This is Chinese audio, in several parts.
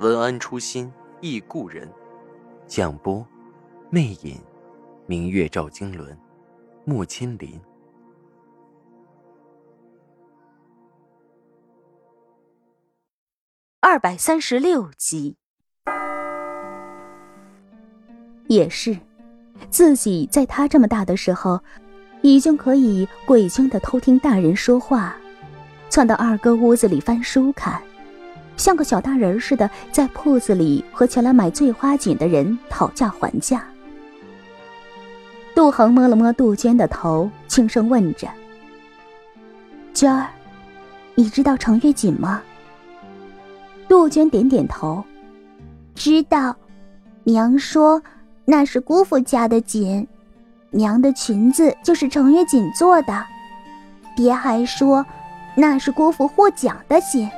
文安初心忆故人，蒋波魅影，明月照经纶，木千林。二百三十六集，也是，自己在他这么大的时候，已经可以鬼精的偷听大人说话，窜到二哥屋子里翻书看，像个小大人似的，在铺子里和前来买醉花锦的人讨价还价。杜恒摸了摸杜鹃的头，轻声问着：“娟儿，你知道程月锦吗？”杜鹃点点头，知道。娘说那是姑父家的锦，娘的裙子就是程月锦做的。爹还说那是姑父获奖的锦。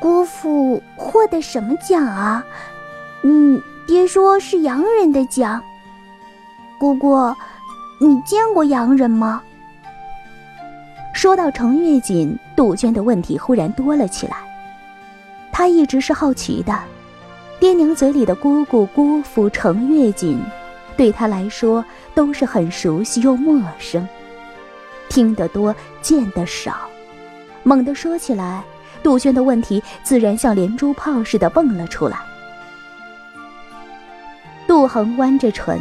姑父获的什么奖啊？嗯，爹说是洋人的奖。姑姑，你见过洋人吗？说到程月锦，杜鹃的问题忽然多了起来。她一直是好奇的，爹娘嘴里的姑姑、姑父程月锦，对她来说都是很熟悉又陌生。听得多，见得少，猛地说起来，杜鹃的问题自然像连珠炮似的蹦了出来。杜恒弯着唇，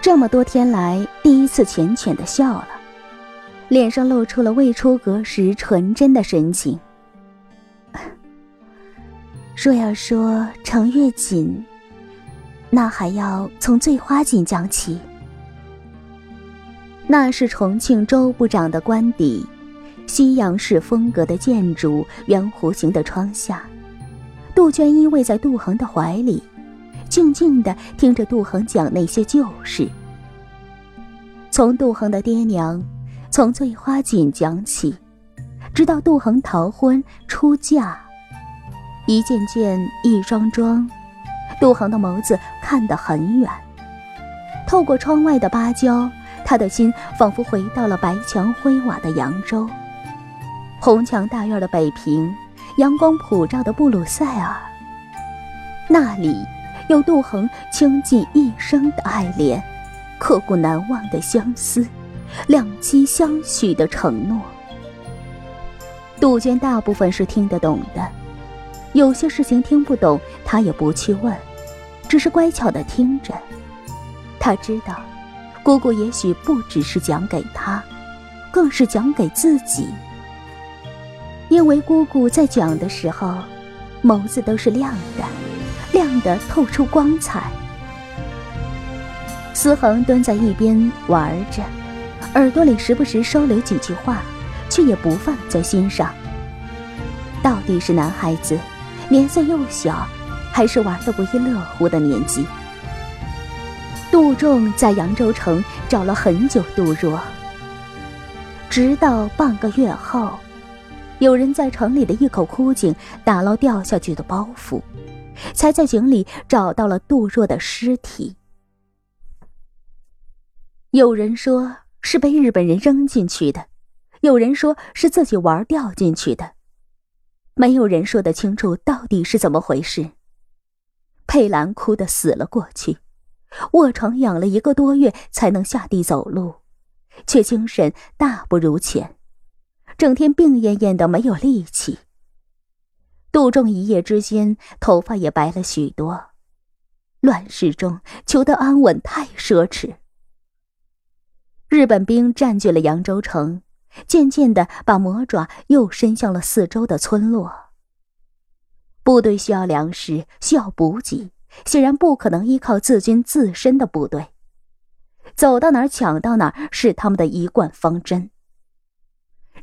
这么多天来第一次浅浅的笑了，脸上露出了未出阁时纯真的神情。若要说程月锦，那还要从醉花锦讲起。那是重庆周部长的官邸，西洋式风格的建筑，圆弧形的窗下，杜鹃依偎在杜恒的怀里，静静的听着杜恒讲那些旧事。从杜恒的爹娘，从醉花锦讲起，直到杜恒逃婚出嫁。一件件，一桩桩，杜恒的眸子看得很远。透过窗外的芭蕉，他的心仿佛回到了白墙灰瓦的扬州，红墙大院的北平，阳光普照的布鲁塞尔。那里有杜恒倾尽一生的爱恋，刻骨难忘的相思，两栖相许的承诺。杜鹃大部分是听得懂的。有些事情听不懂，她也不去问，只是乖巧的听着。他知道，姑姑也许不只是讲给他，更是讲给自己。因为姑姑在讲的时候，眸子都是亮的，亮的透出光彩。思恒蹲在一边玩着，耳朵里时不时收留几句话，却也不放在心上。到底是男孩子。年岁又小，还是玩的不亦乐乎的年纪。杜仲在扬州城找了很久杜若，直到半个月后，有人在城里的一口枯井打捞掉下去的包袱，才在井里找到了杜若的尸体。有人说是被日本人扔进去的，有人说是自己玩掉进去的。没有人说得清楚到底是怎么回事。佩兰哭得死了过去，卧床养了一个多月才能下地走路，却精神大不如前，整天病恹恹的没有力气。杜仲一夜之间头发也白了许多。乱世中求得安稳太奢侈。日本兵占据了扬州城。渐渐的，把魔爪又伸向了四周的村落。部队需要粮食，需要补给，显然不可能依靠自军自身的部队。走到哪儿抢到哪儿是他们的一贯方针。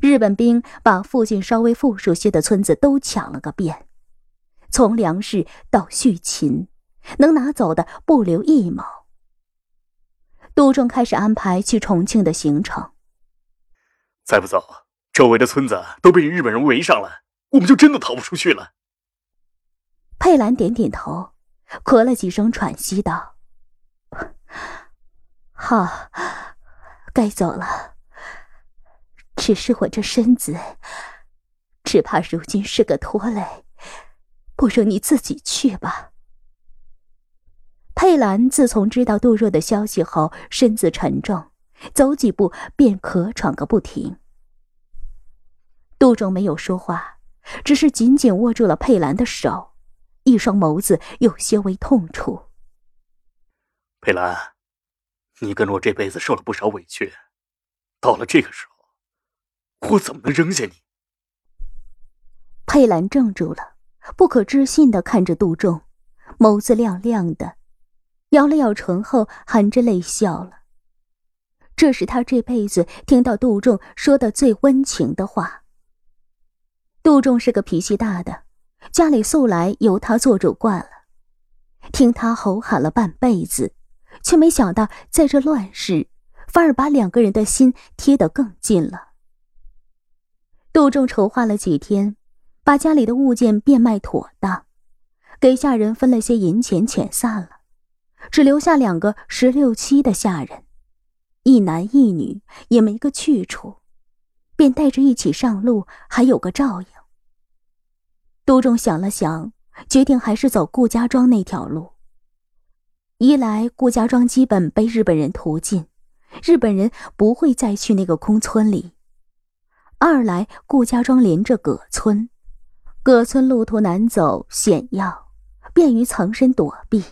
日本兵把附近稍微富庶些的村子都抢了个遍，从粮食到畜禽，能拿走的不留一毛。杜仲开始安排去重庆的行程。再不走，周围的村子都被日本人围上了，我们就真的逃不出去了。佩兰点点头，咳了几声，喘息道：“好，该走了。只是我这身子，只怕如今是个拖累，不如你自己去吧。”佩兰自从知道杜若的消息后，身子沉重，走几步便咳喘个不停。杜仲没有说话，只是紧紧握住了佩兰的手。一双眸子有些微痛楚。佩兰，你跟着我这辈子受了不少委屈，到了这个时候，我怎么能扔下你？佩兰怔住了，不可置信的看着杜仲，眸子亮亮的，咬了咬唇后含着泪笑了。这是他这辈子听到杜仲说的最温情的话。杜仲是个脾气大的。家里素来由他做主惯了，听他吼喊了半辈子，却没想到在这乱世，反而把两个人的心贴得更近了。杜仲筹划了几天，把家里的物件变卖妥当，给下人分了些银钱，遣散了，只留下两个十六七的下人，一男一女，也没个去处，便带着一起上路，还有个照应。杜仲想了想，决定还是走顾家庄那条路。一来顾家庄基本被日本人屠尽，日本人不会再去那个空村里；二来顾家庄连着葛村，葛村路途难走险要，便于藏身躲避。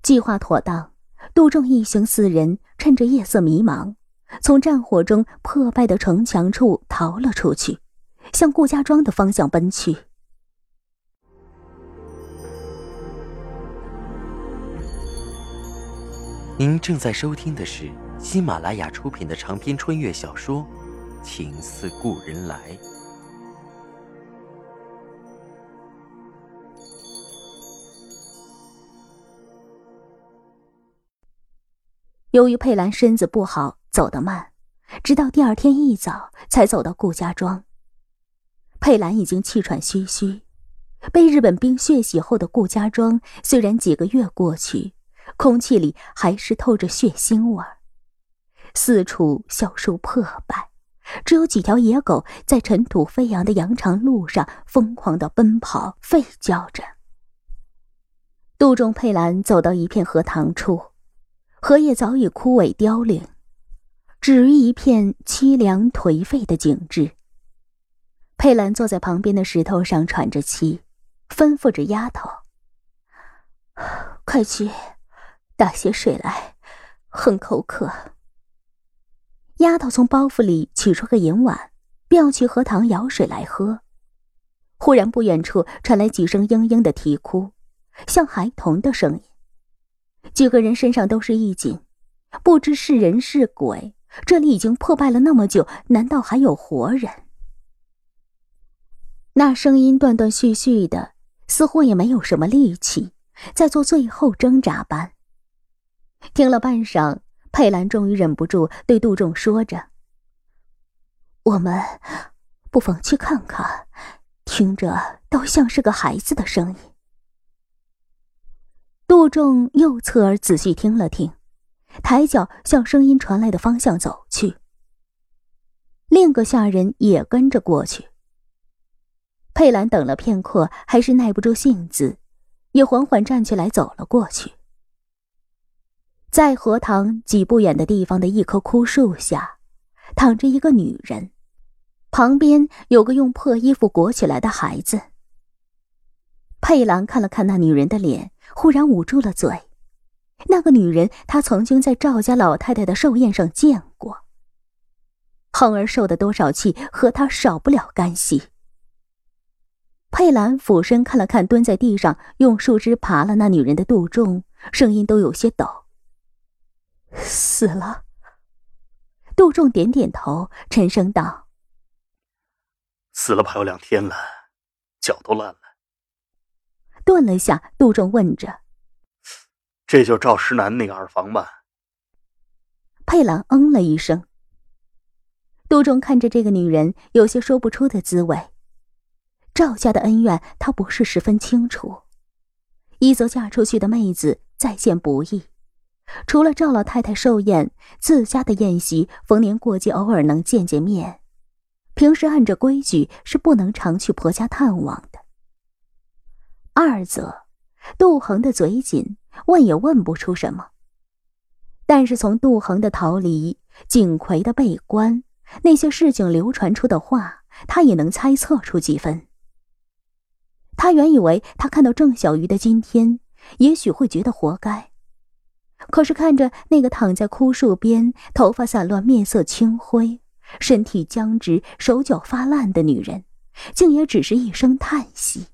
计划妥当，杜仲一行四人趁着夜色迷茫，从战火中破败的城墙处逃了出去。向顾家庄的方向奔去。您正在收听的是喜马拉雅出品的长篇穿越小说《情似故人来》。由于佩兰身子不好，走得慢，直到第二天一早才走到顾家庄。佩兰已经气喘吁吁，被日本兵血洗后的顾家庄，虽然几个月过去，空气里还是透着血腥味儿，四处小树破败，只有几条野狗在尘土飞扬的羊肠路上疯狂的奔跑，吠叫着。杜仲、佩兰走到一片荷塘处，荷叶早已枯萎凋零，只余一片凄凉颓废的景致。佩兰坐在旁边的石头上喘着气，吩咐着丫头：“快去打些水来，很口渴。”丫头从包袱里取出个银碗，便要去荷塘舀水来喝。忽然，不远处传来几声嘤嘤的啼哭，像孩童的声音。几个人身上都是一紧，不知是人是鬼。这里已经破败了那么久，难道还有活人？那声音断断续续的，似乎也没有什么力气，在做最后挣扎般。听了半晌，佩兰终于忍不住对杜仲说着：“我们不妨去看看，听着倒像是个孩子的声音。”杜仲又侧耳仔细听了听，抬脚向声音传来的方向走去。另个下人也跟着过去。佩兰等了片刻，还是耐不住性子，也缓缓站起来走了过去。在荷塘几步远的地方的一棵枯树下，躺着一个女人，旁边有个用破衣服裹起来的孩子。佩兰看了看那女人的脸，忽然捂住了嘴。那个女人，她曾经在赵家老太太的寿宴上见过。恒儿受的多少气，和她少不了干系。佩兰俯身看了看蹲在地上用树枝爬了那女人的杜仲，声音都有些抖。死了。杜仲点点头，沉声道：“死了，怕有两天了，脚都烂了，顿了下，杜仲问着：“这就赵石南那个耳房吧？”佩兰嗯了一声。杜仲看着这个女人，有些说不出的滋味。赵家的恩怨，他不是十分清楚。一则嫁出去的妹子再现不易，除了赵老太太寿宴，自家的宴席逢年过节偶尔能见见面，平时按着规矩是不能常去婆家探望的。二则，杜恒的嘴紧，问也问不出什么。但是从杜恒的逃离，景葵的被关。那些事情流传出的话，他也能猜测出几分。他原以为他看到郑小鱼的今天，也许会觉得活该，可是看着那个躺在枯树边、头发散乱、面色青灰、身体僵直、手脚发烂的女人，竟也只是一声叹息。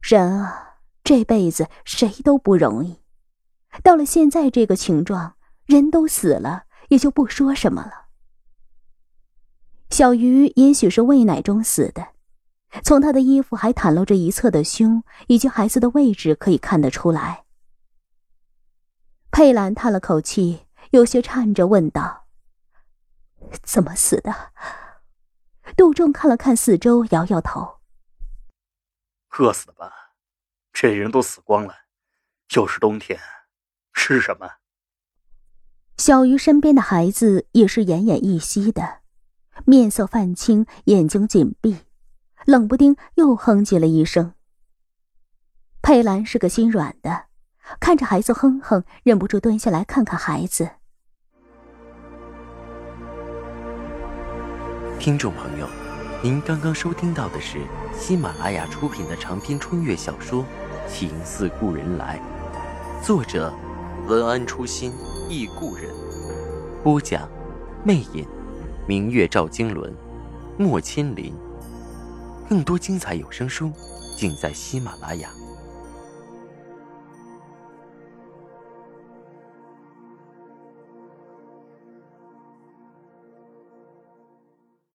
人啊，这辈子谁都不容易，到了现在这个情状，人都死了，也就不说什么了。小鱼也许是喂奶中死的，从他的衣服还袒露着一侧的胸以及孩子的位置可以看得出来。佩兰叹了口气，有些颤着问道：“怎么死的？”杜仲看了看四周，摇摇头：“饿死的吧？这人都死光了，又是冬天，吃什么？”小鱼身边的孩子也是奄奄一息的。面色泛青，眼睛紧闭，冷不丁又哼唧了一声。佩兰是个心软的，看着孩子哼哼，忍不住蹲下来看看孩子。听众朋友，您刚刚收听到的是喜马拉雅出品的长篇穿越小说《情似故人来》，作者文安初心忆故人，播讲魅影。明月照经纶，莫千林。更多精彩有声书，尽在喜马拉雅。